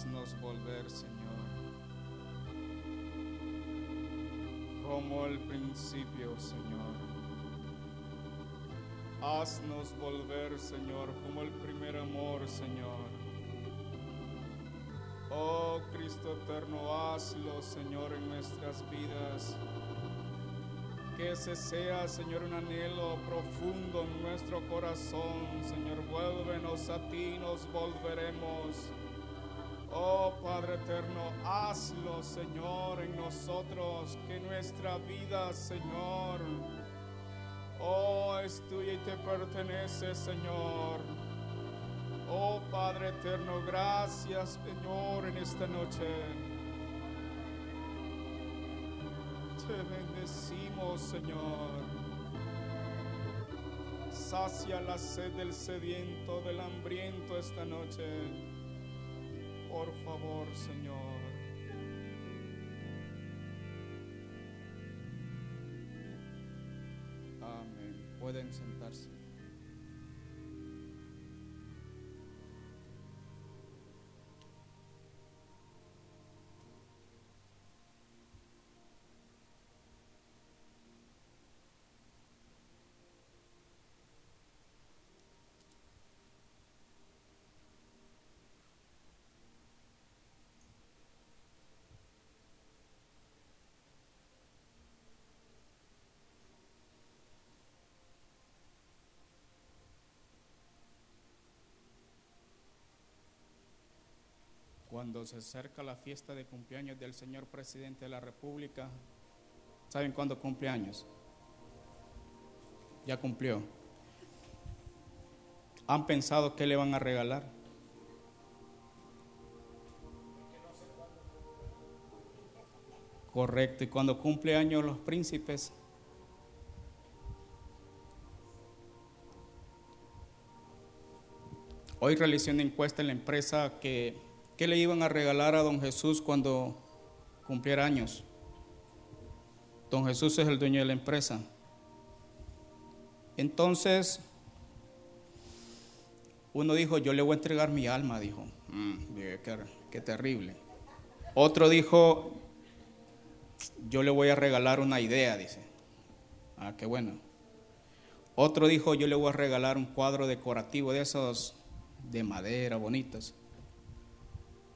haznos volver, Señor, como el principio, Señor. Haznos volver, Señor, como el primer amor, Señor. Oh Cristo eterno, hazlo, Señor, en nuestras vidas. Que ese sea, Señor, un anhelo profundo en nuestro corazón. Señor, vuélvenos a ti, nos volveremos. Oh Padre eterno, hazlo, Señor, en nosotros. Que nuestra vida, Señor, oh, es tuya y te pertenece, Señor. Oh Padre eterno, gracias, Señor, en esta noche. Te bendecimos, Señor. Sacia la sed del sediento, del hambriento esta noche. Por favor, Señor. Amén. Pueden sentarse. Cuando se acerca la fiesta de cumpleaños del señor presidente de la República, ¿saben cuándo cumpleaños? Ya cumplió. ¿Han pensado qué le van a regalar? Correcto, y cuando cumple años los príncipes, hoy realicé una encuesta en la empresa que ¿Qué le iban a regalar a don Jesús cuando cumpliera años? Don Jesús es el dueño de la empresa. Entonces, uno dijo, yo le voy a entregar mi alma, dijo. Mm, qué, terrible. Otro dijo, yo le voy a regalar una idea, dice. Ah, qué bueno. Otro dijo, yo le voy a regalar un cuadro decorativo de esos de madera bonitos.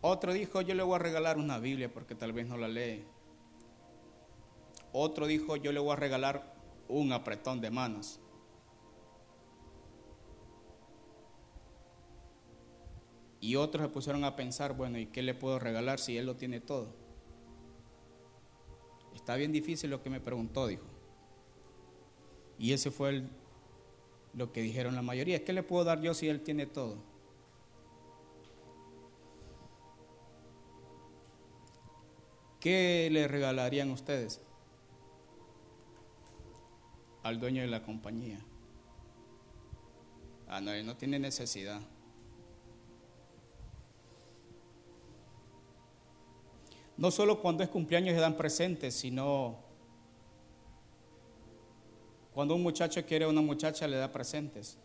Otro dijo, yo le voy a regalar una Biblia porque tal vez no la lee. Otro dijo, yo le voy a regalar un apretón de manos. Y otros se pusieron a pensar, bueno, ¿y qué le puedo regalar si él lo tiene todo? Está bien difícil lo que me preguntó, dijo. Y ese fue lo que dijeron la mayoría. ¿Qué le puedo dar yo si él tiene todo? ¿Qué le regalarían ustedes al dueño de la compañía? Ah, no, él no tiene necesidad. No solo cuando es cumpleaños se dan presentes, sino cuando un muchacho quiere a una muchacha le da presentes.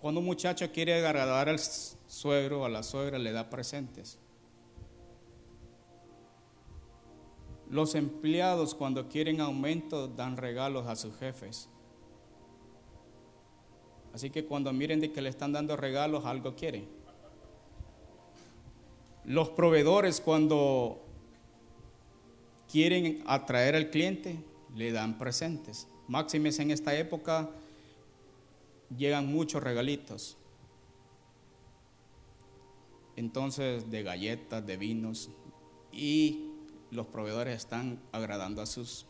Cuando un muchacho quiere agradar al suegro o a la suegra le da presentes. Los empleados cuando quieren aumento dan regalos a sus jefes. Así que cuando miren de que le están dando regalos, algo quieren. Los proveedores cuando quieren atraer al cliente, le dan presentes. Máximes en esta época llegan muchos regalitos. Entonces, de galletas, de vinos y los proveedores están agradando a sus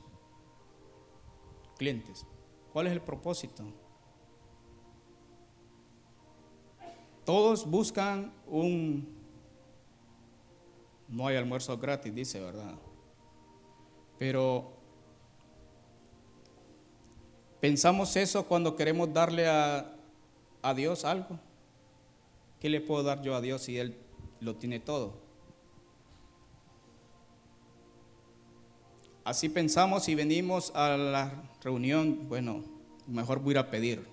clientes. ¿Cuál es el propósito? Todos buscan un... No hay almuerzo gratis, dice, ¿verdad? Pero pensamos eso cuando queremos darle a, a Dios algo. ¿Qué le puedo dar yo a Dios si Él lo tiene todo? Así pensamos y venimos a la reunión, bueno, mejor voy a pedir.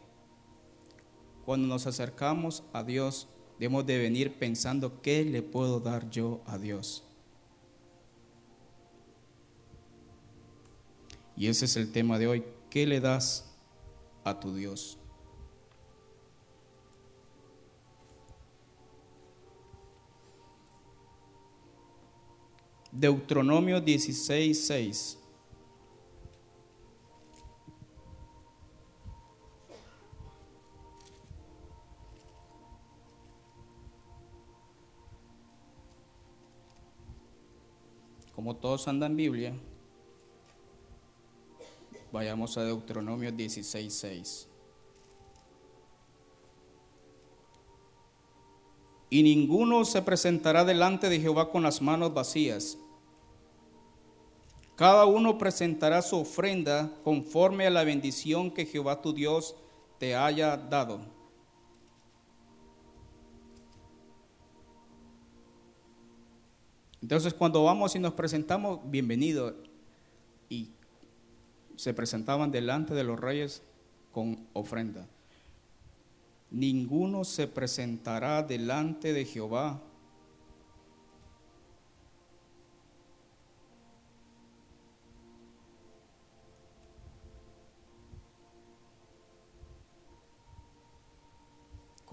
Cuando nos acercamos a Dios, debemos de venir pensando qué le puedo dar yo a Dios. Y ese es el tema de hoy. ¿Qué le das a tu Dios? Deuteronomio 16, 6. Como todos andan Biblia, vayamos a Deuteronomio 16, 6. Y ninguno se presentará delante de Jehová con las manos vacías cada uno presentará su ofrenda conforme a la bendición que Jehová tu Dios te haya dado. Entonces cuando vamos y nos presentamos, bienvenido. Y se presentaban delante de los reyes con ofrenda. Ninguno se presentará delante de Jehová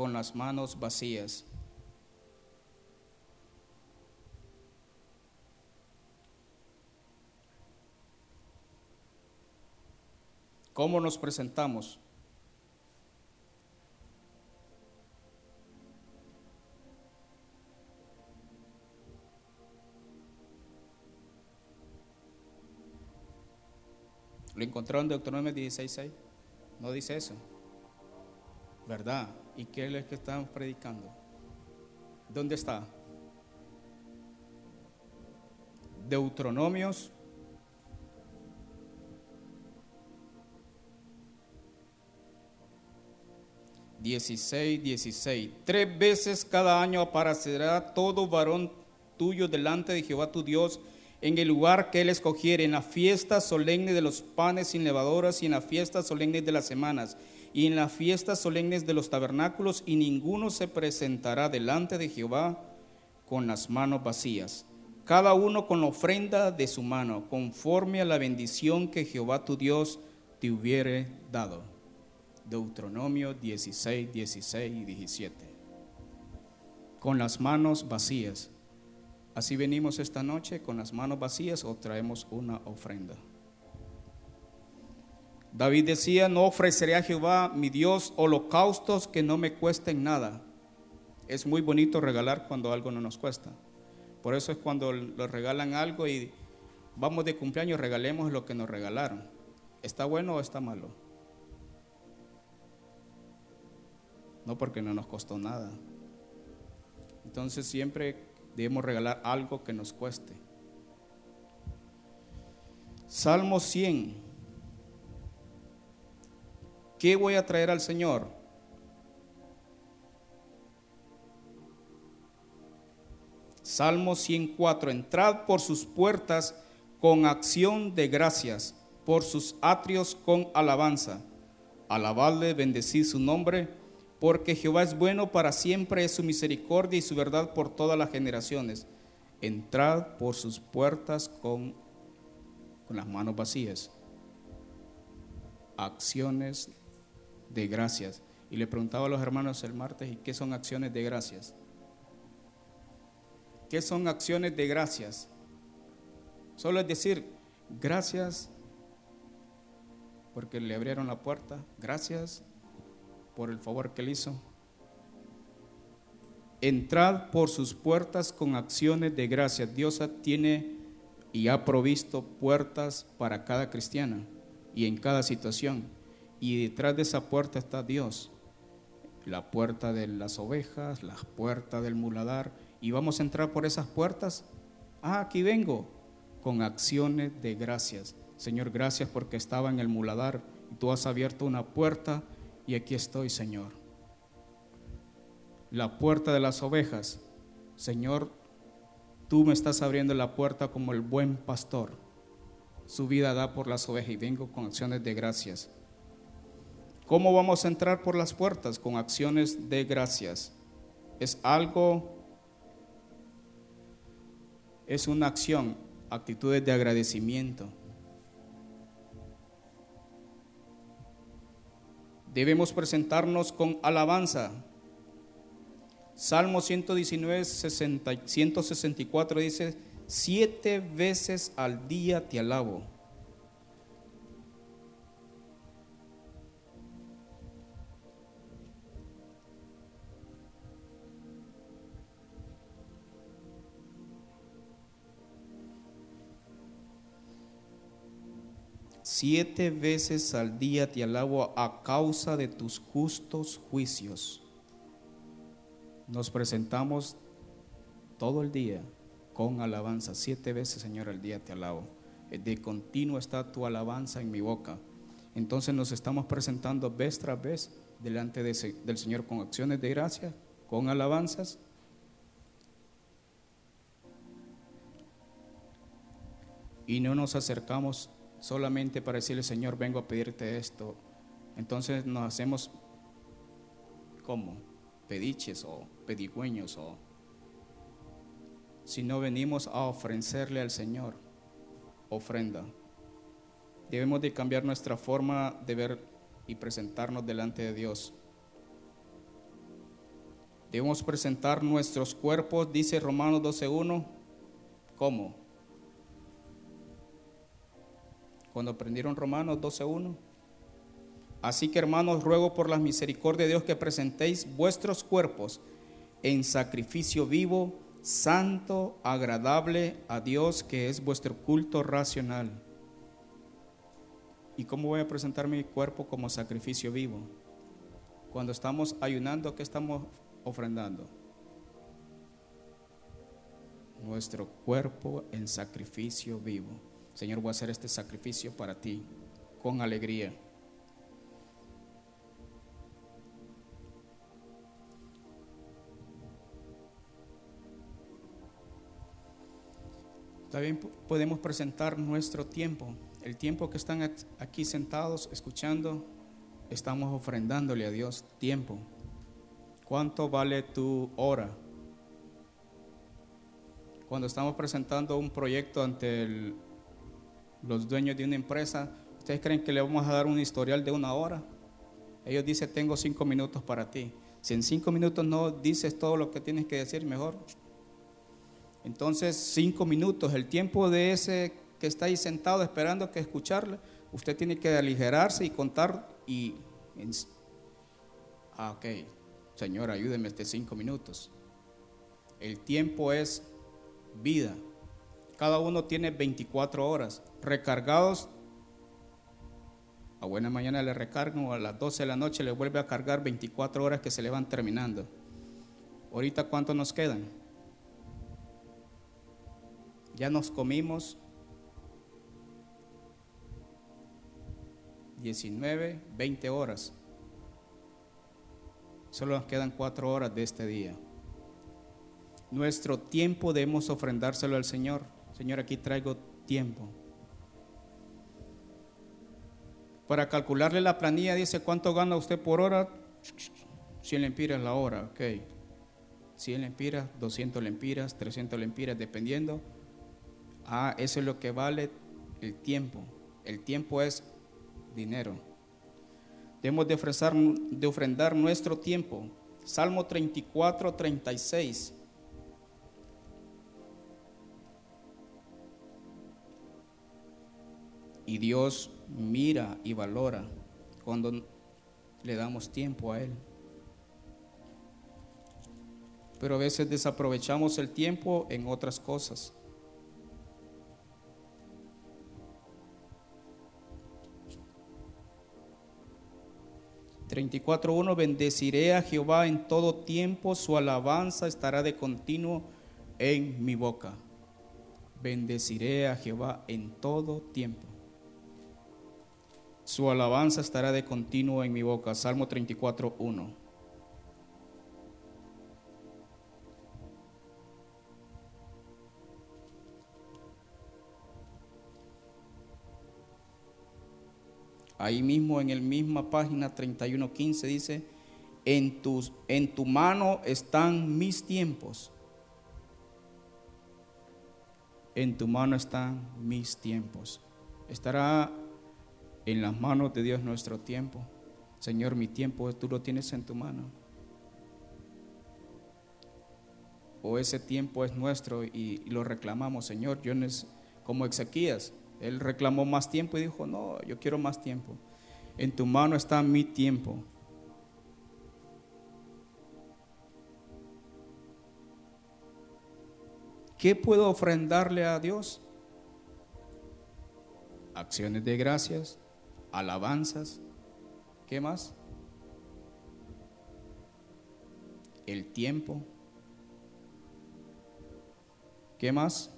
con las manos vacías. ¿Cómo nos presentamos? ¿Lo encontraron en Deuteronomio 16.6? No dice eso. ¿Verdad? ¿Y qué es lo que estamos predicando? ¿Dónde está? Deuteronomios. Dieciséis, dieciséis. Tres veces cada año aparecerá todo varón tuyo delante de Jehová tu Dios en el lugar que él escogiere, en la fiesta solemne de los panes sin levadoras y en la fiesta solemne de las semanas y en las fiestas solemnes de los tabernáculos, y ninguno se presentará delante de Jehová con las manos vacías, cada uno con la ofrenda de su mano, conforme a la bendición que Jehová tu Dios te hubiere dado. Deuteronomio 16, 16 y 17. Con las manos vacías. Así venimos esta noche con las manos vacías o traemos una ofrenda. David decía, no ofreceré a Jehová mi Dios holocaustos que no me cuesten nada. Es muy bonito regalar cuando algo no nos cuesta. Por eso es cuando nos regalan algo y vamos de cumpleaños, regalemos lo que nos regalaron. ¿Está bueno o está malo? No porque no nos costó nada. Entonces siempre debemos regalar algo que nos cueste. Salmo 100. ¿Qué voy a traer al Señor? Salmo 104. Entrad por sus puertas con acción de gracias, por sus atrios con alabanza. Alabadle, bendecid su nombre, porque Jehová es bueno para siempre, es su misericordia y su verdad por todas las generaciones. Entrad por sus puertas con, con las manos vacías. Acciones de gracias. Y le preguntaba a los hermanos el martes, ¿y qué son acciones de gracias? ¿Qué son acciones de gracias? Solo es decir, gracias porque le abrieron la puerta, gracias por el favor que le hizo. Entrad por sus puertas con acciones de gracias. Dios tiene y ha provisto puertas para cada cristiana y en cada situación y detrás de esa puerta está Dios. La puerta de las ovejas, la puerta del muladar. Y vamos a entrar por esas puertas. Ah, aquí vengo. Con acciones de gracias. Señor, gracias porque estaba en el muladar y tú has abierto una puerta y aquí estoy, Señor. La puerta de las ovejas. Señor, tú me estás abriendo la puerta como el buen pastor. Su vida da por las ovejas y vengo con acciones de gracias. ¿Cómo vamos a entrar por las puertas? Con acciones de gracias. es algo, es una acción, actitudes de agradecimiento. Debemos presentarnos con alabanza. Salmo 119, 164 dice, siete veces al día te alabo. Siete veces al día te alabo a causa de tus justos juicios. Nos presentamos todo el día con alabanza. Siete veces, Señor, al día te alabo. De continuo está tu alabanza en mi boca. Entonces nos estamos presentando vez tras vez delante del Señor con acciones de gracia, con alabanzas. Y no nos acercamos solamente para decirle, Señor, vengo a pedirte esto. Entonces nos hacemos como pediches o pedigüeños o si no venimos a ofrecerle al Señor ofrenda. Debemos de cambiar nuestra forma de ver y presentarnos delante de Dios. Debemos presentar nuestros cuerpos, dice Romanos 12.1, ¿cómo? Cuando aprendieron Romanos 12.1. Así que hermanos, ruego por la misericordia de Dios que presentéis vuestros cuerpos en sacrificio vivo, santo, agradable a Dios, que es vuestro culto racional. ¿Y cómo voy a presentar mi cuerpo como sacrificio vivo? Cuando estamos ayunando, ¿qué estamos ofrendando? Nuestro cuerpo en sacrificio vivo. Señor, voy a hacer este sacrificio para ti con alegría. También podemos presentar nuestro tiempo, el tiempo que están aquí sentados escuchando, estamos ofrendándole a Dios tiempo. ¿Cuánto vale tu hora? Cuando estamos presentando un proyecto ante el los dueños de una empresa, ¿ustedes creen que le vamos a dar un historial de una hora? Ellos dicen, tengo cinco minutos para ti. Si en cinco minutos no dices todo lo que tienes que decir, mejor. Entonces, cinco minutos, el tiempo de ese que está ahí sentado esperando que escucharle, usted tiene que aligerarse y contar y... Ah, ok, Señor, ayúdeme este cinco minutos. El tiempo es vida. Cada uno tiene 24 horas recargados. A buena mañana le recargan o a las 12 de la noche le vuelve a cargar 24 horas que se le van terminando. Ahorita cuánto nos quedan? Ya nos comimos 19, 20 horas. Solo nos quedan 4 horas de este día. Nuestro tiempo debemos ofrendárselo al Señor. Señor, aquí traigo tiempo. Para calcularle la planilla dice cuánto gana usted por hora. 100 lempiras la hora, ok. 100 lempiras, 200 lempiras, 300 lempiras, dependiendo. Ah, eso es lo que vale el tiempo. El tiempo es dinero. Debemos de, ofrecer, de ofrendar nuestro tiempo. Salmo 34, 36. Y Dios mira y valora cuando le damos tiempo a Él. Pero a veces desaprovechamos el tiempo en otras cosas. uno Bendeciré a Jehová en todo tiempo, su alabanza estará de continuo en mi boca. Bendeciré a Jehová en todo tiempo. Su alabanza estará de continuo en mi boca. Salmo 34, 1. Ahí mismo en el misma página 31.15 dice, en, tus, en tu mano están mis tiempos. En tu mano están mis tiempos. Estará en las manos de Dios nuestro tiempo. Señor, mi tiempo tú lo tienes en tu mano. O ese tiempo es nuestro y, lo reclamamos, Señor. Yo como Ezequías, él reclamó más tiempo y dijo, no, yo quiero más tiempo. En tu mano está mi tiempo. ¿Qué puedo ofrendarle a Dios? Acciones de gracias, alabanzas. ¿Qué más? El tiempo. ¿Qué más?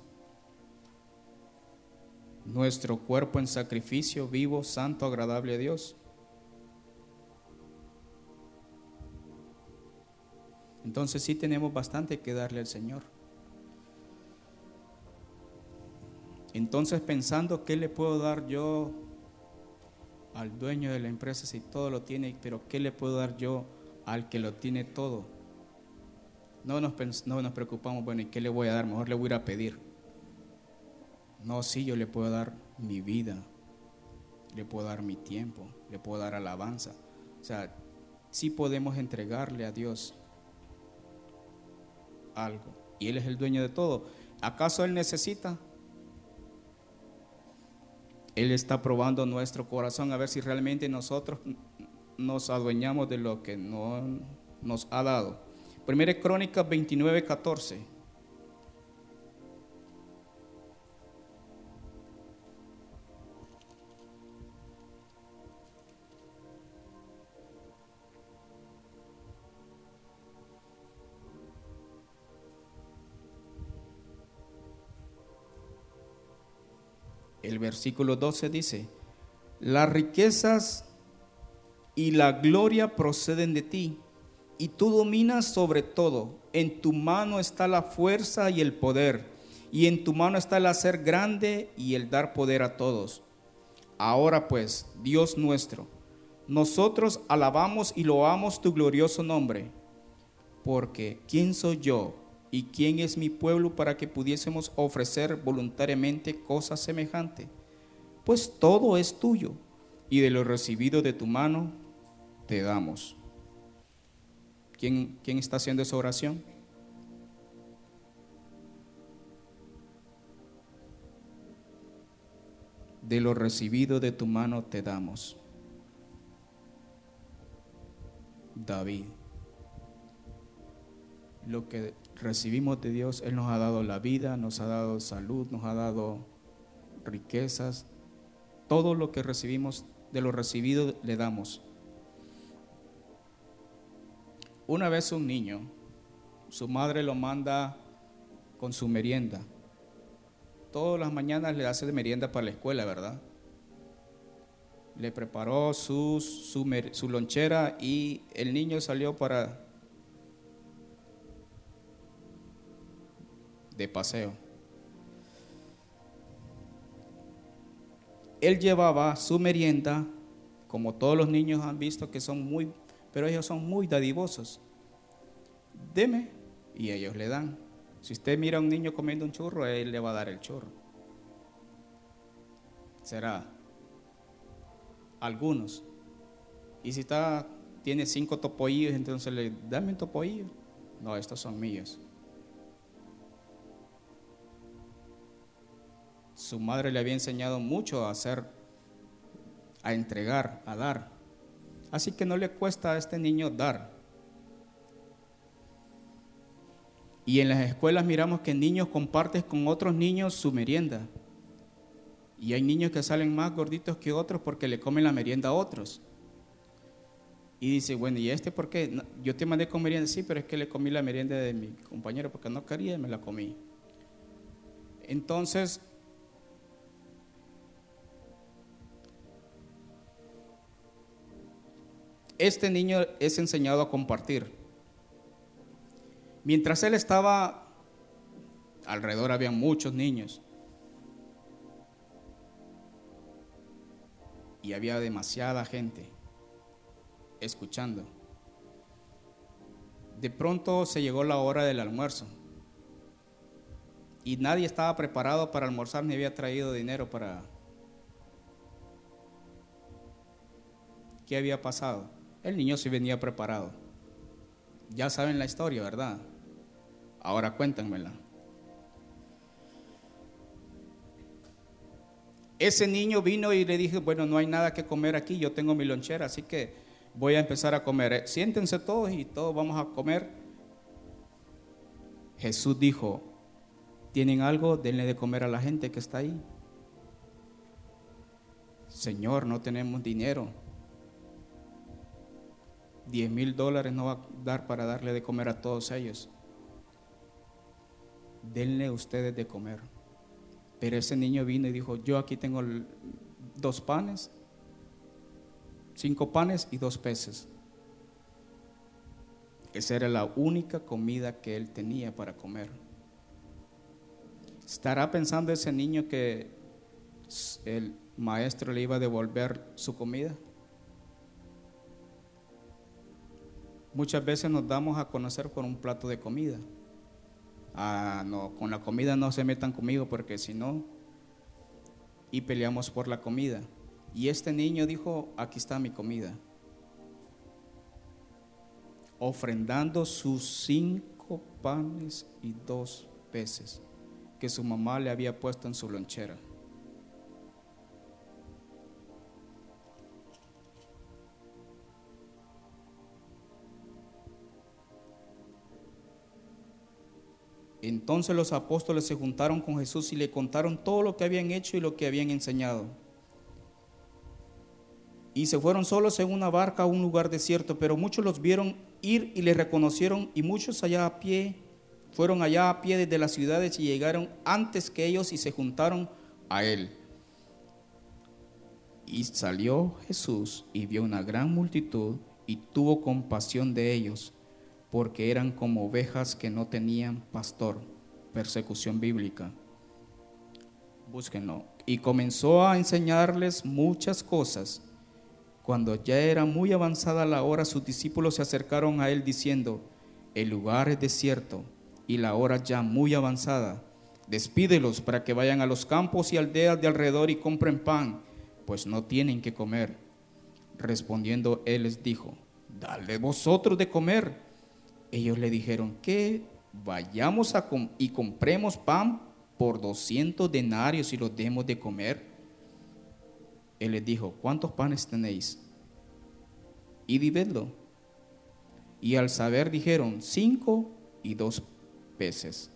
Nuestro cuerpo en sacrificio vivo, santo, agradable a Dios. Entonces sí tenemos bastante que darle al Señor. Entonces pensando, ¿qué le puedo dar yo al dueño de la empresa si todo lo tiene? Pero ¿qué le puedo dar yo al que lo tiene todo? No nos, no nos preocupamos, bueno, ¿y qué le voy a dar? Mejor le voy a ir a pedir. No, sí, yo le puedo dar mi vida, le puedo dar mi tiempo, le puedo dar alabanza. O sea, sí podemos entregarle a Dios algo. Y Él es el dueño de todo. ¿Acaso Él necesita? Él está probando nuestro corazón a ver si realmente nosotros nos adueñamos de lo que no nos ha dado. Primera Crónica 29, 14. Versículo 12 dice, las riquezas y la gloria proceden de ti, y tú dominas sobre todo. En tu mano está la fuerza y el poder, y en tu mano está el hacer grande y el dar poder a todos. Ahora pues, Dios nuestro, nosotros alabamos y loamos tu glorioso nombre, porque ¿quién soy yo ¿Y quién es mi pueblo para que pudiésemos ofrecer voluntariamente cosas semejantes? Pues todo es tuyo, y de lo recibido de tu mano te damos. ¿Quién, quién está haciendo esa oración? De lo recibido de tu mano te damos. David. Lo que recibimos de Dios, Él nos ha dado la vida, nos ha dado salud, nos ha dado riquezas. Todo lo que recibimos, de lo recibido le damos. Una vez un niño, su madre lo manda con su merienda. Todas las mañanas le hace de merienda para la escuela, ¿verdad? Le preparó su, su lonchera y el niño salió para de paseo. Él llevaba su merienda, como todos los niños han visto que son muy, pero ellos son muy dadivosos. Deme, y ellos le dan. Si usted mira a un niño comiendo un churro, él le va a dar el churro. Será algunos. Y si está, tiene cinco topoillos, entonces le dame un topoillo. No, estos son míos. Su madre le había enseñado mucho a hacer, a entregar, a dar. Así que no le cuesta a este niño dar. Y en las escuelas miramos que niños comparten con otros niños su merienda. Y hay niños que salen más gorditos que otros porque le comen la merienda a otros. Y dice, bueno, ¿y este por qué? yo te mandé con merienda, sí, pero es que le comí la merienda de mi compañero porque no quería y me la comí. Entonces, este niño es enseñado a compartir. Mientras él estaba, alrededor había muchos niños. Y había demasiada gente escuchando. De pronto se llegó la hora del almuerzo y nadie estaba preparado para almorzar ni había traído dinero para... ¿Qué había pasado? El niño sí venía preparado. Ya saben la historia, ¿verdad? Ahora cuéntenmela. Ese niño vino y le dije, bueno, no hay nada que comer aquí, yo tengo mi lonchera, así que voy a empezar a comer. Eh, siéntense todos y todos vamos a comer. Jesús dijo, ¿tienen algo? Denle de comer a la gente que está ahí. Señor, no tenemos dinero. Diez mil dólares no va a dar para darle de comer a todos ellos. Denle ustedes de comer. Pero ese niño vino y dijo, yo aquí tengo dos panes, cinco panes y dos peces. Esa era la única comida que él tenía para comer. ¿Estará pensando ese niño que el maestro le iba a devolver su comida? Muchas veces nos damos a conocer por un plato de comida. Ah, no, con la comida no se metan conmigo porque si no, y peleamos por la comida. Y este niño dijo, aquí está mi comida. Ofrendando sus cinco panes y dos peces que su mamá le había puesto en su lonchera. Entonces los apóstoles se juntaron con Jesús y le contaron todo lo que habían hecho y lo que habían enseñado. Y se fueron solos en una barca a un lugar desierto, pero muchos los vieron ir y le reconocieron y muchos allá a pie, fueron allá a pie desde las ciudades y llegaron antes que ellos y se juntaron a él. Y salió Jesús y vio una gran multitud y tuvo compasión de ellos porque eran como ovejas que no tenían pastor. Persecución bíblica. Búsquenlo. Y comenzó a enseñarles muchas cosas. Cuando ya era muy avanzada la hora, sus discípulos se acercaron a él diciendo, el lugar es desierto y la hora ya muy avanzada. Despídelos para que vayan a los campos y aldeas de alrededor y compren pan, pues no tienen que comer. Respondiendo él les dijo, dale vosotros de comer. Ellos le dijeron que vayamos a y compremos pan por 200 denarios y los demos de comer. Él les dijo, ¿cuántos panes tenéis? Y dividlo. Y al saber dijeron, cinco y dos peces.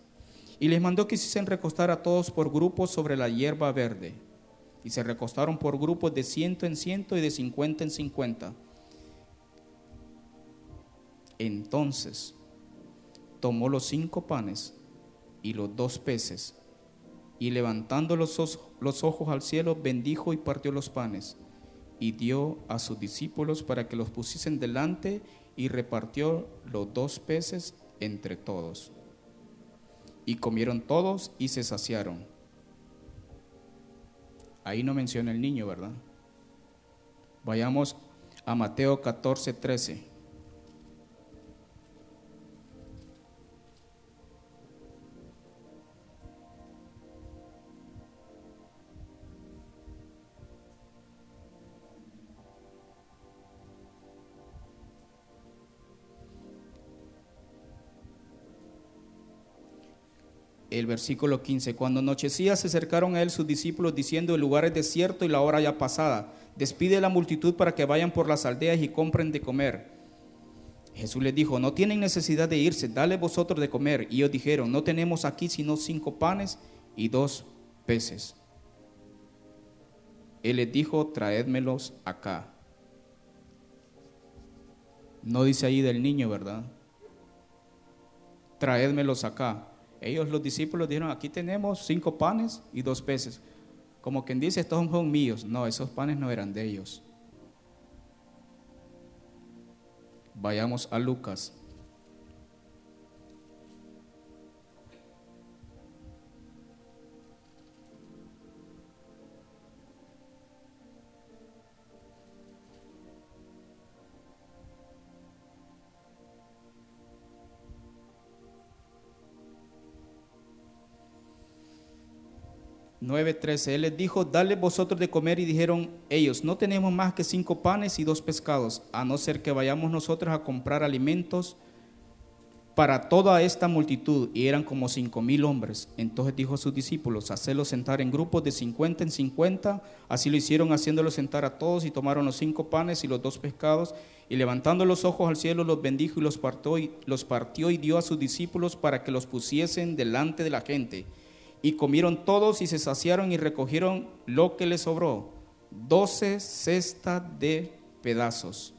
Y les mandó que hiciesen recostar a todos por grupos sobre la hierba verde. Y se recostaron por grupos de ciento en ciento y de cincuenta en cincuenta. Entonces tomó los cinco panes y los dos peces, y levantando los, ojos al cielo, bendijo y partió los panes, y dio a sus discípulos para que los pusiesen delante, y repartió los dos peces entre todos. Y comieron todos y se saciaron. Ahí no menciona el niño, ¿verdad? Vayamos a Mateo 14, 13. El versículo 15. Cuando anochecía se acercaron a él sus discípulos diciendo, el lugar es desierto y la hora ya pasada. Despide a la multitud para que vayan por las aldeas y compren de comer. Jesús les dijo, no tienen necesidad de irse, dale vosotros de comer. Y ellos dijeron, no tenemos aquí sino cinco panes y dos peces. Él les dijo, traédmelos acá. No dice ahí del niño, ¿verdad? Traédmelos acá. Ellos, los discípulos, dijeron, aquí tenemos cinco panes y dos peces. Como quien dice, estos son míos. No, esos panes no eran de ellos. Vayamos a Lucas 9:13. Él les dijo, dale vosotros de comer y dijeron ellos, no tenemos más que cinco panes y dos pescados, a no ser que vayamos nosotros a comprar alimentos para toda esta multitud, y eran como cinco mil hombres. Entonces dijo a sus discípulos, hacerlos sentar en grupos de cincuenta en cincuenta. Así lo hicieron, haciéndolos sentar a todos, y tomaron los cinco panes y los dos pescados, y levantando los ojos al cielo los bendijo y los partió, y los partió y dio a sus discípulos para que los pusiesen delante de la gente. Y comieron todos y se saciaron y recogieron lo que les sobró, doce cestas de pedazos.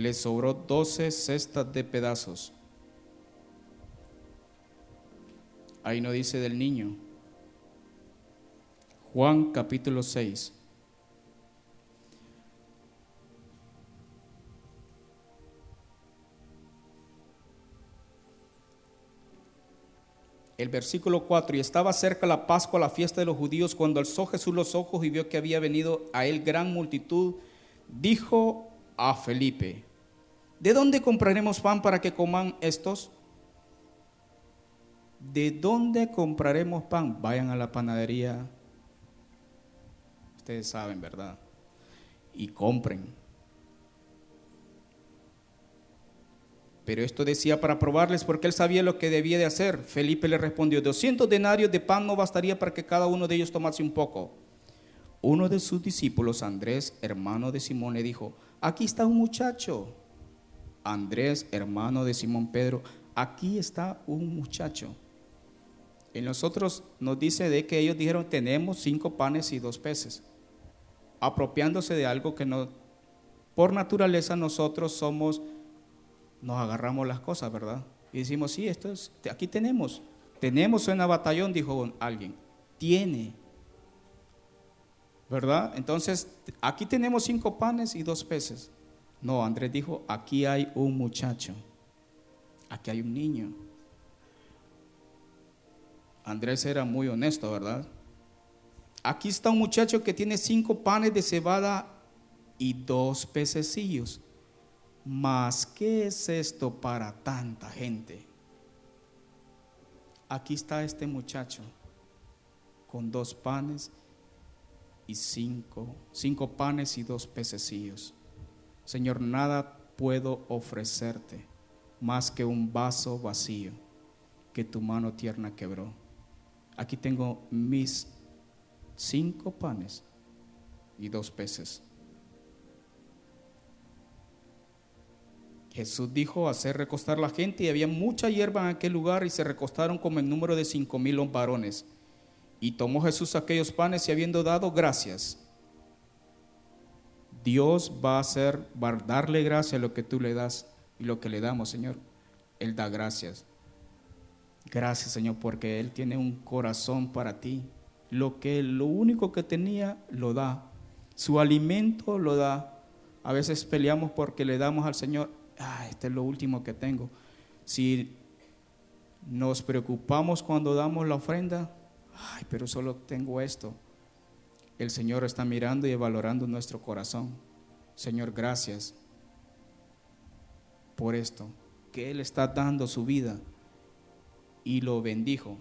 Le sobró doce cestas de pedazos. Ahí no dice del niño. Juan capítulo 6. El versículo 4, y estaba cerca la Pascua, la fiesta de los judíos, cuando alzó Jesús los ojos y vio que había venido a él gran multitud, dijo a Felipe, ¿de dónde compraremos pan para que coman estos? ¿De dónde compraremos pan? Vayan a la panadería, ustedes saben, ¿verdad? Y compren. Pero esto decía para probarles porque él sabía lo que debía de hacer. Felipe le respondió, 200 denarios de pan no bastaría para que cada uno de ellos tomase un poco. Uno de sus discípulos, Andrés, hermano de Simón, le dijo, aquí está un muchacho. Andrés, hermano de Simón Pedro, aquí está un muchacho. En nosotros nos dice de que ellos dijeron, tenemos cinco panes y dos peces, apropiándose de algo que no, por naturaleza nosotros somos, nos agarramos las cosas, ¿verdad? Y decimos, sí, esto es, aquí tenemos, tenemos una batallón, dijo alguien, tiene, ¿verdad? Entonces, aquí tenemos cinco panes y dos peces. No, Andrés dijo, aquí hay un muchacho, aquí hay un niño. Andrés era muy honesto, ¿verdad? Aquí está un muchacho que tiene cinco panes de cebada y dos pececillos. Mas, ¿qué es esto para tanta gente? Aquí está este muchacho con dos panes y cinco, cinco panes y dos pececillos. Señor, nada puedo ofrecerte más que un vaso vacío que tu mano tierna quebró. Aquí tengo mis cinco panes y dos peces. Jesús dijo hacer recostar la gente y había mucha hierba en aquel lugar y se recostaron como en número de cinco mil varones. Y tomó Jesús aquellos panes y habiendo dado gracias, Dios va a hacer, va a darle gracias a lo que tú le das y lo que le damos, Señor. Él da gracias. Gracias, Señor, porque Él tiene un corazón para ti. Lo que lo único que tenía lo da. Su alimento lo da. A veces peleamos porque le damos al Señor, ah, este es lo último que tengo. Si nos preocupamos cuando damos la ofrenda, ay, pero solo tengo esto. El Señor está mirando y valorando nuestro corazón. Señor, gracias por esto, que Él está dando su vida y lo bendijo.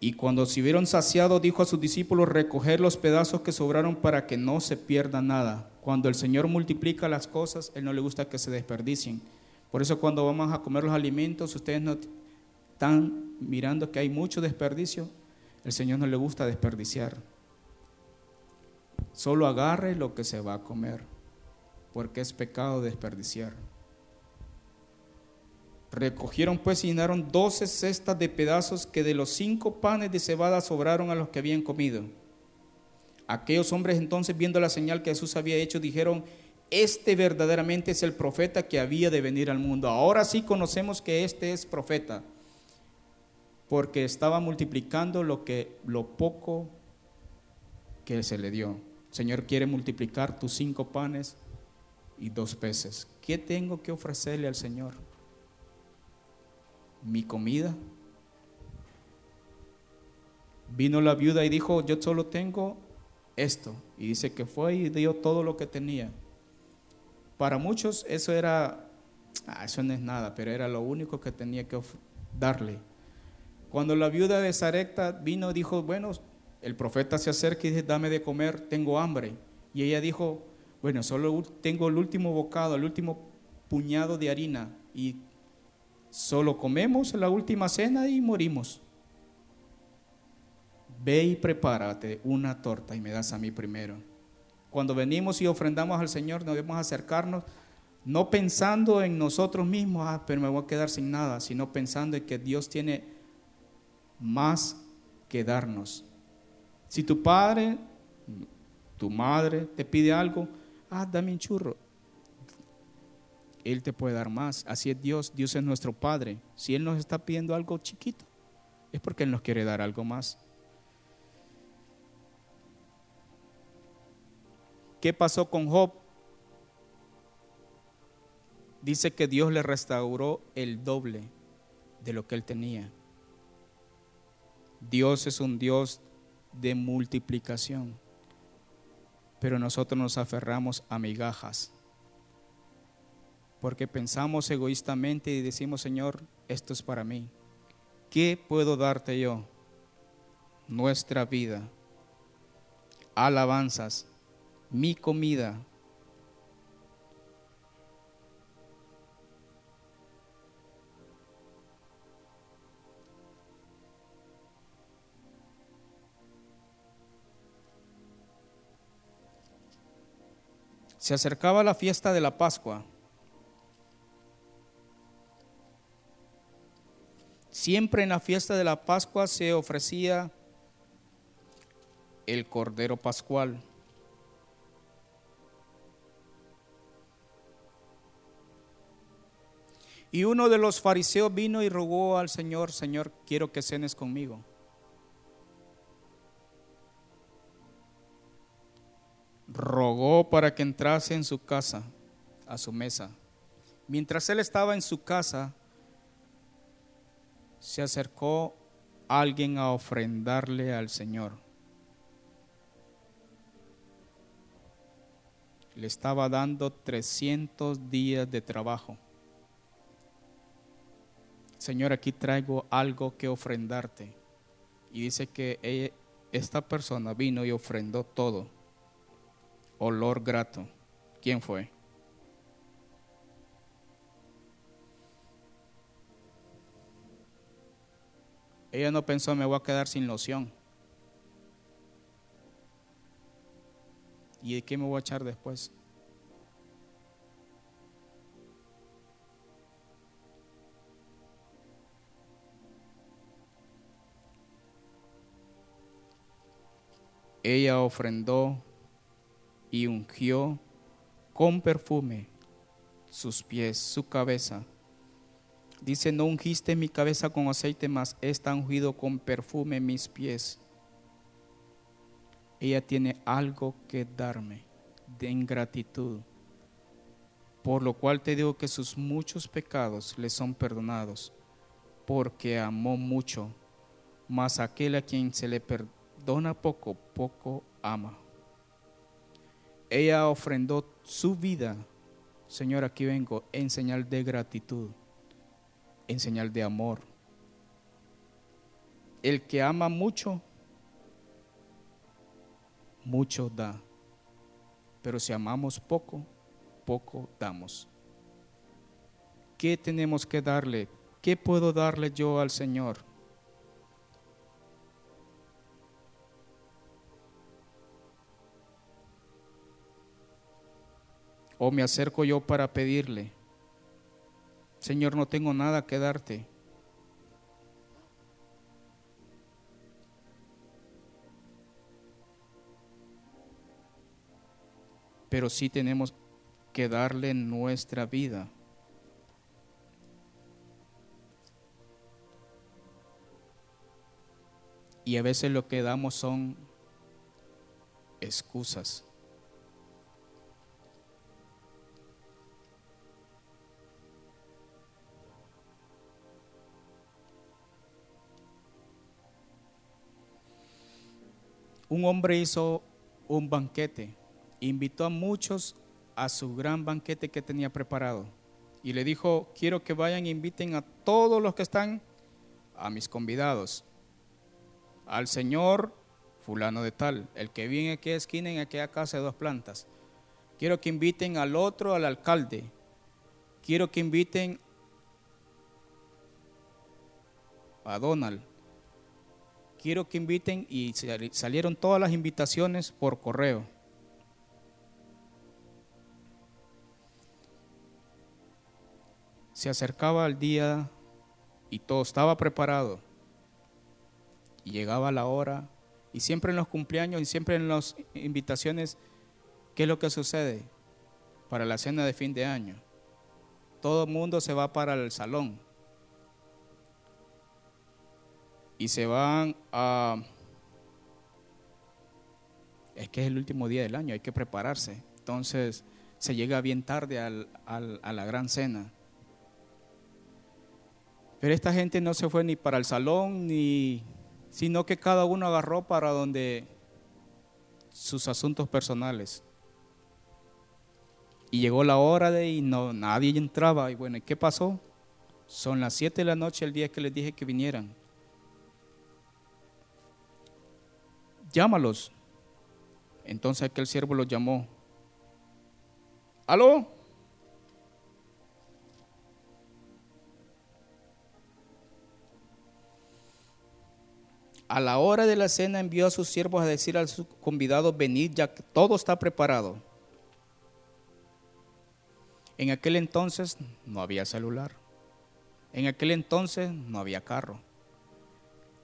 Y cuando se hubieron saciado, dijo a sus discípulos, recoger los pedazos que sobraron para que no se pierda nada. Cuando el Señor multiplica las cosas, Él no le gusta que se desperdicien. Por eso cuando vamos a comer los alimentos, ustedes no están mirando que hay mucho desperdicio. El Señor no le gusta desperdiciar. Solo agarre lo que se va a comer, porque es pecado desperdiciar. Recogieron pues y llenaron doce cestas de pedazos que de los cinco panes de cebada sobraron a los que habían comido. Aquellos hombres entonces, viendo la señal que Jesús había hecho, dijeron, este verdaderamente es el profeta que había de venir al mundo. Ahora sí conocemos que este es profeta, porque estaba multiplicando lo que lo poco que se le dio. Señor quiere multiplicar tus cinco panes y dos peces. ¿Qué tengo que ofrecerle al Señor? ¿Mi comida? Vino la viuda y dijo, yo solo tengo esto. Y dice que fue y dio todo lo que tenía. Para muchos eso era, ah, eso no es nada, pero era lo único que tenía que darle. Cuando la viuda de Sarepta vino, dijo, bueno, el profeta se acerca y dice, dame de comer, tengo hambre. Y ella dijo, bueno, solo tengo el último bocado, el último puñado de harina y solo comemos la última cena y morimos. Ve y prepárate una torta y me das a mí primero. Cuando venimos y ofrendamos al Señor, nos debemos acercarnos no pensando en nosotros mismos, ah, pero me voy a quedar sin nada, sino pensando en que Dios tiene más que darnos. Si tu padre, tu madre te pide algo, ah, dame un churro. Él te puede dar más. Así es Dios. Dios es nuestro Padre. Si Él nos está pidiendo algo chiquito, es porque Él nos quiere dar algo más. ¿Qué pasó con Job? Dice que Dios le restauró el doble de lo que él tenía. Dios es un Dios de multiplicación, pero nosotros nos aferramos a migajas, porque pensamos egoístamente y decimos, Señor, esto es para mí. ¿Qué puedo darte yo? Nuestra vida, alabanzas, mi comida. Se acercaba la fiesta de la Pascua. Siempre en la fiesta de la Pascua se ofrecía el Cordero Pascual. Y uno de los fariseos vino y rogó al Señor, Señor, quiero que cenes conmigo. Rogó para que entrase en su casa, a su mesa. Mientras él estaba en su casa, se acercó alguien a ofrendarle al Señor. Le estaba dando 300 días de trabajo. Señor, aquí traigo algo que ofrendarte. Y dice que esta persona vino y ofrendó todo. Olor grato. ¿Quién fue? Ella no pensó, me voy a quedar sin loción. ¿Y de qué me voy a echar después? ella ofrendó y ungió con perfume sus pies, su cabeza. Dice, no ungiste mi cabeza con aceite, mas está ungido con perfume mis pies. Ella tiene algo que darme de ingratitud, por lo cual te digo que sus muchos pecados le son perdonados, porque amó mucho, mas aquel a quien se le perdona dona poco, poco ama. Ella ofrendó su vida, Señor, aquí vengo, en señal de gratitud, en señal de amor. El que ama mucho, mucho da. Pero si amamos poco, poco damos. ¿Qué tenemos que darle? ¿Qué puedo darle yo al Señor? O me acerco yo para pedirle, Señor, no tengo nada que darte. Pero sí tenemos que darle nuestra vida. Y a veces lo que damos son excusas. Un hombre hizo un banquete, invitó a muchos a su gran banquete que tenía preparado y le dijo, quiero que vayan e inviten a todos los que están, a mis convidados, al Señor fulano de tal, el que viene aquí esquina en aquella casa de dos plantas. Quiero que inviten al otro, al alcalde. Quiero que inviten a Donald. Quiero que inviten y salieron todas las invitaciones por correo. Se acercaba el día y todo estaba preparado. Y llegaba la hora y siempre en los cumpleaños y siempre en las invitaciones, ¿qué es lo que sucede? Para la cena de fin de año. Todo el mundo se va para el salón. Y se van a... Es que es el último día del año, hay que prepararse. Entonces se llega bien tarde a la gran cena. Pero esta gente no se fue ni para el salón, ni sino que cada uno agarró para donde sus asuntos personales. Y llegó la hora de y no, nadie entraba. Y bueno, ¿y qué pasó? Son las 7 de la noche el día que les dije que vinieran. Llámalos. Entonces aquel siervo los llamó. ¿Aló? A la hora de la cena envió a sus siervos a decir a sus convidados, venid ya que todo está preparado. En aquel entonces no había celular. En aquel entonces no había carro.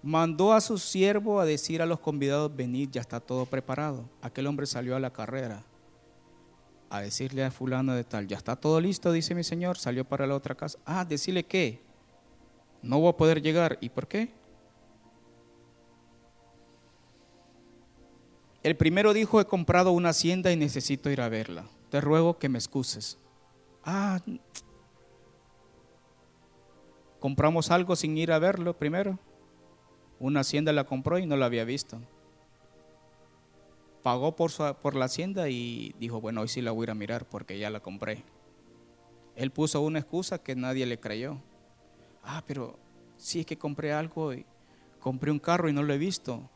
Mandó a su siervo a decir a los convidados, venid, ya está todo preparado. Aquel hombre salió a la carrera a decirle a fulano de tal, ya está todo listo, dice mi señor, salió para la otra casa. Ah, decirle que no voy a poder llegar. ¿Y por qué? El primero dijo, he comprado una hacienda y necesito ir a verla. Te ruego que me excuses. Ah, compramos algo sin ir a verlo primero. Una hacienda la compró y no la había visto. Pagó por, por la hacienda y dijo, bueno, hoy sí la voy a ir a mirar porque ya la compré. Él puso una excusa que nadie le creyó. Ah, pero si es que compré algo y compré un carro y no lo he visto.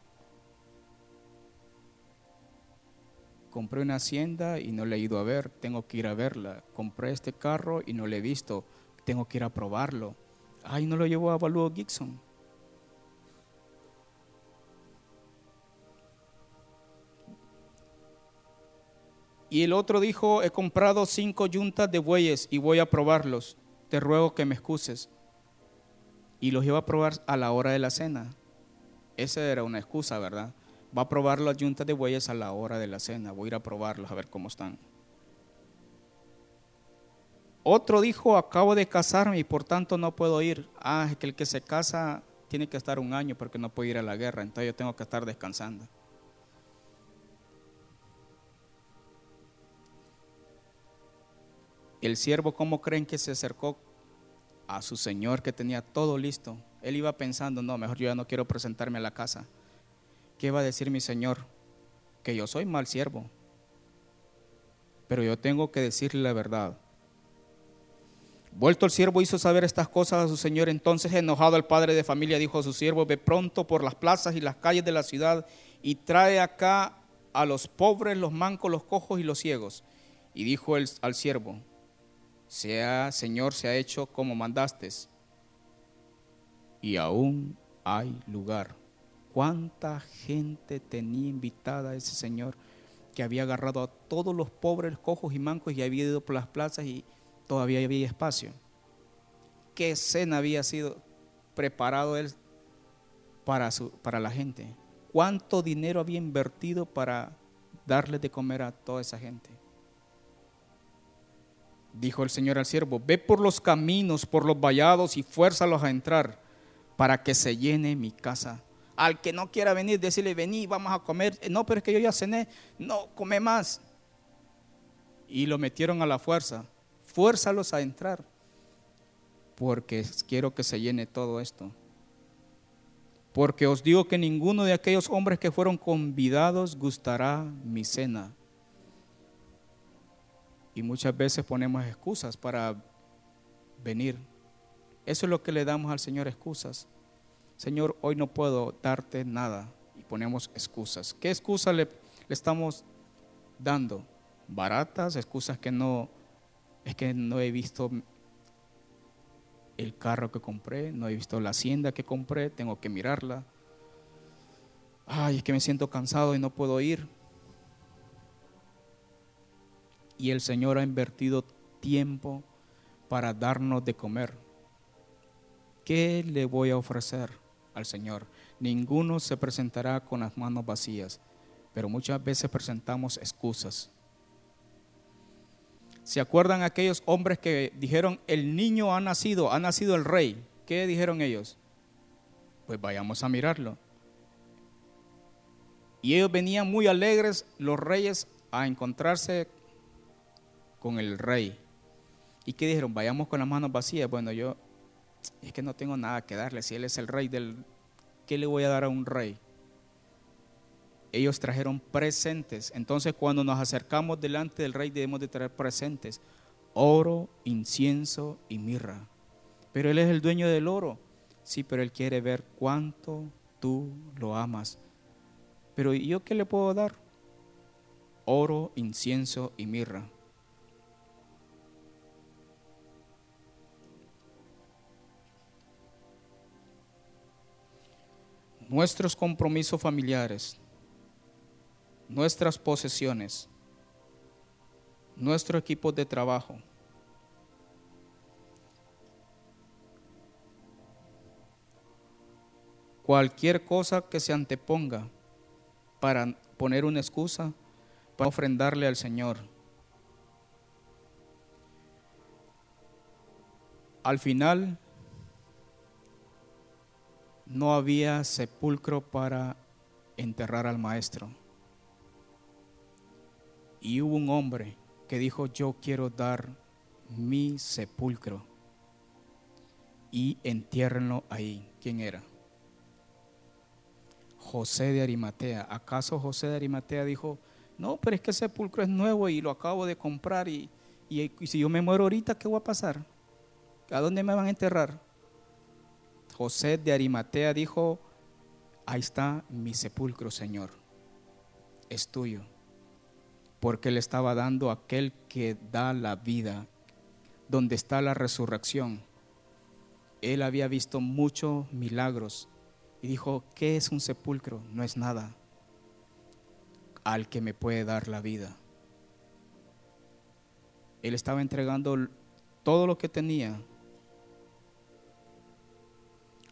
compré una hacienda y no le he ido a ver, tengo que ir a verla. Compré este carro y no le he visto, tengo que ir a probarlo. Ay, no lo llevo a Valúo Gibson. Y el otro dijo, he comprado cinco yuntas de bueyes y voy a probarlos. Te ruego que me excuses. Y los iba a probar a la hora de la cena. Esa era una excusa, ¿verdad? va a probar las yuntas de bueyes a la hora de la cena. Voy a ir a probarlos a ver cómo están. Otro dijo, acabo de casarme y por tanto no puedo ir. Ah, es que el que se casa tiene que estar un año porque no puede ir a la guerra, entonces yo tengo que estar descansando. El siervo, ¿cómo creen que se acercó a su señor que tenía todo listo? Él iba pensando, no, mejor yo ya no quiero presentarme a la casa. ¿qué va a decir mi Señor? Que yo soy mal siervo. Pero yo tengo que decirle la verdad. Vuelto el siervo hizo saber estas cosas a su señor. Entonces, enojado el padre de familia, dijo a su siervo: Ve pronto por las plazas y las calles de la ciudad y trae acá a los pobres, los mancos, los cojos y los ciegos. Y dijo él al siervo: Sea, Señor, se ha hecho como mandaste. Y aún hay lugar cuánta gente tenía invitada ese señor que había agarrado a todos los pobres, cojos y mancos y había ido por las plazas y todavía había espacio. ¿Qué escena había sido preparado él para, su, para la gente? ¿Cuánto dinero había invertido para darle de comer a toda esa gente? Dijo el Señor al siervo, ve por los caminos, por los vallados y fuérzalos a entrar para que se llene mi casa Al que no quiera venir, decirle, vení, vamos a comer. No, pero es que yo ya cené. No, come más. Y lo metieron a la fuerza. Fuérzalos a entrar. Porque quiero que se llene todo esto. Porque os digo que ninguno de aquellos hombres que fueron convidados gustará mi cena. Y muchas veces ponemos excusas para venir. Eso es lo que le damos al Señor, excusas. Señor, hoy no puedo darte nada. Y ponemos excusas. ¿Qué excusas le, estamos dando? Baratas, excusas que no, es que no he visto el carro que compré, no he visto la hacienda que compré, tengo que mirarla. Ay, es que me siento cansado y no puedo ir. Y el Señor ha invertido tiempo para darnos de comer. ¿Qué le voy a ofrecer al Señor? Ninguno se presentará con las manos vacías, pero muchas veces presentamos excusas. ¿Se acuerdan aquellos hombres que dijeron, el niño ha nacido, ha nacido el rey? ¿Qué dijeron ellos? Pues vayamos a mirarlo. Y ellos venían muy alegres, los reyes, a encontrarse con el rey. ¿Y qué dijeron? Vayamos con las manos vacías. Bueno, yo es que no tengo nada que darle. Si él es el rey del... ¿Qué le voy a dar a un rey? Ellos trajeron presentes. Entonces cuando nos acercamos delante del rey debemos de traer presentes. Oro, incienso y mirra. Pero él es el dueño del oro. Sí, pero él quiere ver cuánto tú lo amas. Pero ¿yo qué le puedo dar? Oro, incienso y mirra. Nuestros compromisos familiares, nuestras posesiones, nuestro equipo de trabajo. Cualquier cosa que se anteponga para poner una excusa, para ofrendarle al Señor. Al final, no había sepulcro para enterrar al maestro. Y hubo un hombre que dijo, yo quiero dar mi sepulcro y entiérrenlo ahí. ¿Quién era? José de Arimatea. ¿Acaso José de Arimatea dijo, no, pero es que el sepulcro es nuevo y lo acabo de comprar y, y si yo me muero ahorita, ¿qué va a pasar? ¿A dónde me van a enterrar? José de Arimatea dijo, ahí está mi sepulcro, Señor, es tuyo, porque le estaba dando aquel que da la vida, donde está la resurrección. Él había visto muchos milagros y dijo, ¿qué es un sepulcro? No es nada al que me puede dar la vida. Él estaba entregando todo lo que tenía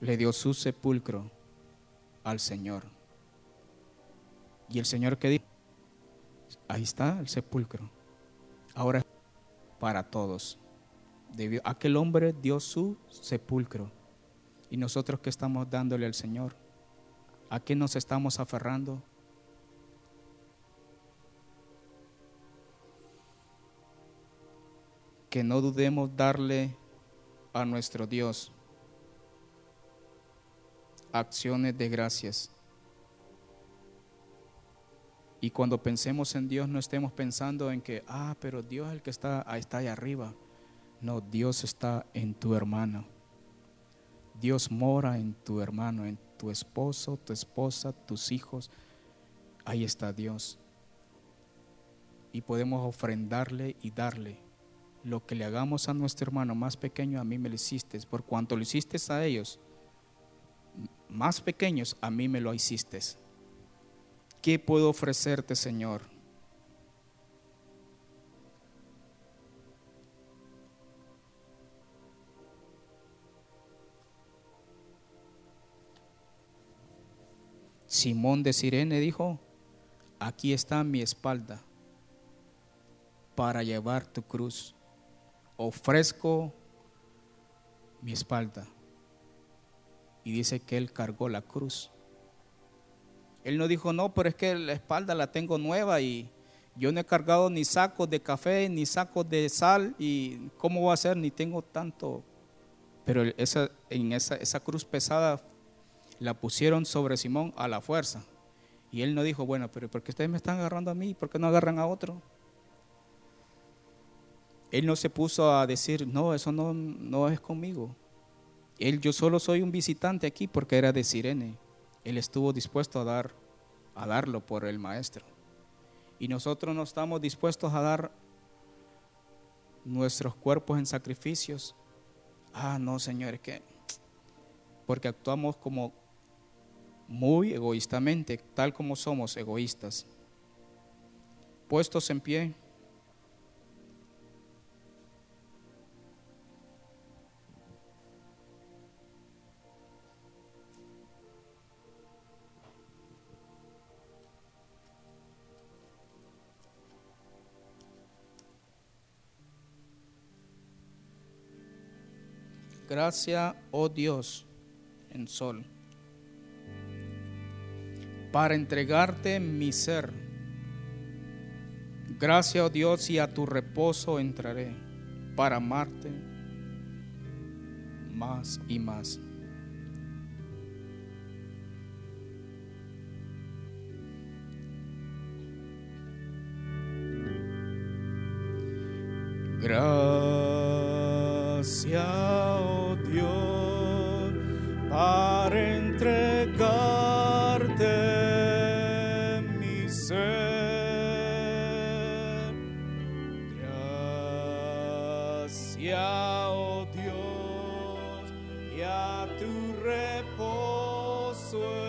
le dio su sepulcro al Señor. Y el Señor que dijo, ahí está el sepulcro. Ahora para todos. aquel hombre dio su sepulcro. Y nosotros que estamos dándole al Señor, ¿a qué nos estamos aferrando? Que no dudemos darle a nuestro Dios acciones de gracias. Y cuando pensemos en Dios no estemos pensando en que, ah, pero Dios es el que está, está ahí arriba. No, Dios está en tu hermano. Dios mora en tu hermano, en tu esposo, tu esposa, tus hijos. Ahí está Dios. Y podemos ofrendarle y darle lo que le hagamos a nuestro hermano más pequeño, a mí me lo hiciste. Por cuanto lo hiciste a ellos, más pequeños, a mí me lo hiciste. ¿Qué puedo ofrecerte, Señor? Simón de Sirene dijo, aquí está mi espalda para llevar tu cruz. Ofrezco mi espalda y dice que Él cargó la cruz Él no dijo, no, pero es que la espalda la tengo nueva y yo no he cargado ni sacos de café, ni sacos de sal y cómo voy a hacer, ni tengo tanto. Pero esa, en esa, esa cruz pesada la pusieron sobre Simón a la fuerza. Y él no dijo, bueno, pero ¿por qué ustedes me están agarrando a mí? ¿Por qué no agarran a otro? Él no se puso a decir, no, eso no, no es conmigo. Él, yo solo soy un visitante aquí porque era de Sirene. Él estuvo dispuesto a dar, a darlo por el maestro. Y nosotros no estamos dispuestos a dar nuestros cuerpos en sacrificios. Ah, no, señores, que porque actuamos como muy egoístamente, tal como somos egoístas. Puestos en pie. Gracias, oh Dios, en sol, para entregarte mi ser. Gracias, oh Dios, y a tu reposo entraré para amarte más y más. Gracias, para entregarte oh Dios, y a tu reposo